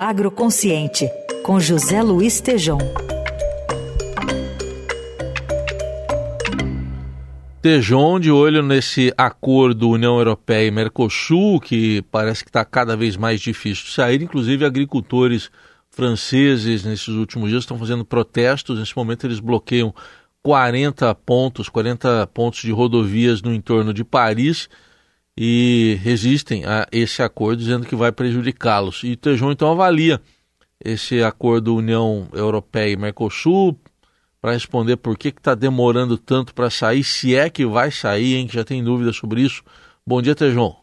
Agroconsciente, com José Luiz Tejom. Tejon de olho nesse acordo União Europeia e Mercosul, que parece que está cada vez mais difícil de sair. Inclusive, agricultores franceses, nesses últimos dias, estão fazendo protestos. Nesse momento, eles bloqueiam 40 pontos, 40 pontos de rodovias no entorno de Paris e resistem a esse acordo, dizendo que vai prejudicá-los. E Tejon, então, avalia esse acordo União Europeia e Mercosul, para responder por que está demorando tanto para sair, se é que vai sair, hein, que já tem dúvidas sobre isso. Bom dia, Tejon.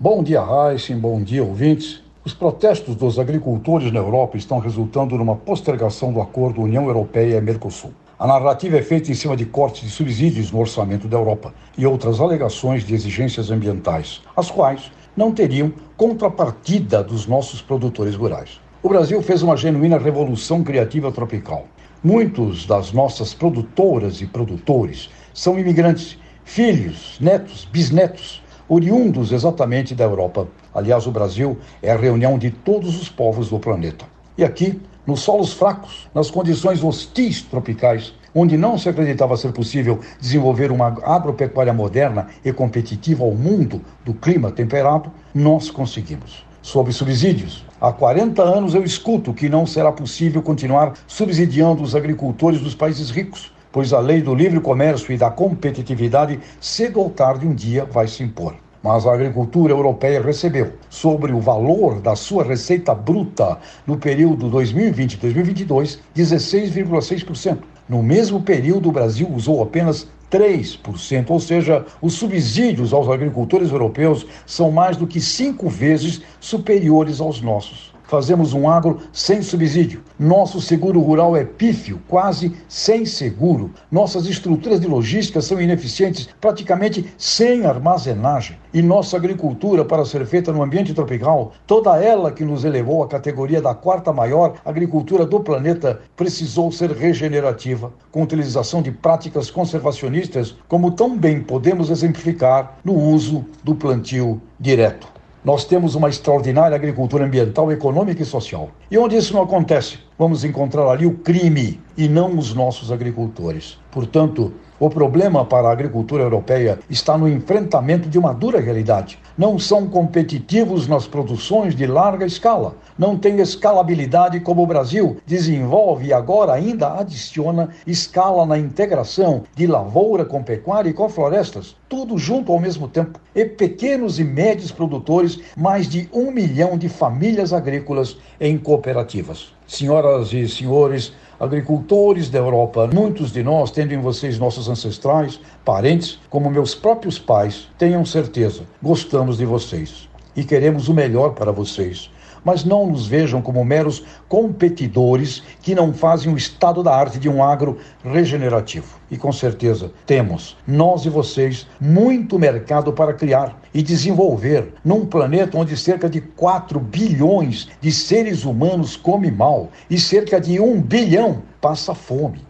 Bom dia, Heisen, bom dia, ouvintes. Os protestos dos agricultores na Europa estão resultando numa postergação do acordo União Europeia e Mercosul. A narrativa é feita em cima de cortes de subsídios no orçamento da Europa e outras alegações de exigências ambientais, as quais não teriam contrapartida dos nossos produtores rurais. O Brasil fez uma genuína revolução criativa tropical. Muitos das nossas produtoras e produtores são imigrantes, filhos, netos, bisnetos, oriundos exatamente da Europa. Aliás, o Brasil é a reunião de todos os povos do planeta. E aqui, nos solos fracos, nas condições hostis tropicais, onde não se acreditava ser possível desenvolver uma agropecuária moderna e competitiva ao mundo do clima temperado, nós conseguimos sob subsídios. Há 40 anos eu escuto que não será possível continuar subsidiando os agricultores dos países ricos, pois a lei do livre comércio e da competitividade, cedo ou tarde, um dia vai se impor. Mas a agricultura europeia recebeu, sobre o valor da sua receita bruta no período 2020-2022, 16,6%. No mesmo período, o Brasil usou apenas 3%, ou seja, os subsídios aos agricultores europeus são mais do que cinco vezes superiores aos nossos fazemos um agro sem subsídio. Nosso seguro rural é pífio, quase sem seguro. Nossas estruturas de logística são ineficientes, praticamente sem armazenagem. E nossa agricultura, para ser feita no ambiente tropical, toda ela que nos elevou à categoria da quarta maior agricultura do planeta, precisou ser regenerativa, com utilização de práticas conservacionistas, como tão bem podemos exemplificar no uso do plantio direto. Nós temos uma extraordinária agricultura ambiental, econômica e social. E onde isso não acontece, vamos encontrar ali o crime e não os nossos agricultores. Portanto, o problema para a agricultura europeia está no enfrentamento de uma dura realidade. Não são competitivos nas produções de larga escala, não têm escalabilidade como o Brasil desenvolve e agora ainda adiciona escala na integração de lavoura com pecuária e com florestas, tudo junto ao mesmo tempo. E pequenos e médios produtores, mais de um milhão de famílias agrícolas em cooperativas. Senhoras e senhores, agricultores da Europa, muitos de nós, tendo em vocês nossos ancestrais, parentes, como meus próprios pais, tenham certeza, gostamos de vocês e queremos o melhor para vocês mas não nos vejam como meros competidores que não fazem o estado da arte de um agro regenerativo. E com certeza temos, nós e vocês, muito mercado para criar e desenvolver num planeta onde cerca de 4 bilhões de seres humanos come mal e cerca de 1 bilhão passa fome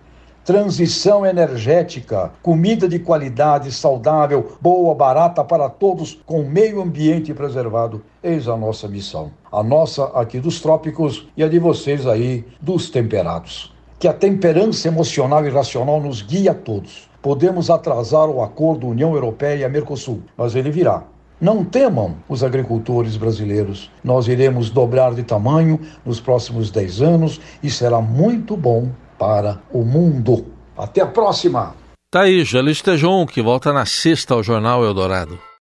transição energética, comida de qualidade, saudável, boa, barata para todos, com meio ambiente preservado. Eis a nossa missão. A nossa aqui dos trópicos e a de vocês aí dos temperados. Que a temperança emocional e racional nos guie a todos. Podemos atrasar o acordo União Europeia e Mercosul, mas ele virá. Não temam os agricultores brasileiros. Nós iremos dobrar de tamanho nos próximos 10 anos e será muito bom para o mundo. Até a próxima! Tá aí, Jalistes Tejon, que volta na sexta ao Jornal Eldorado.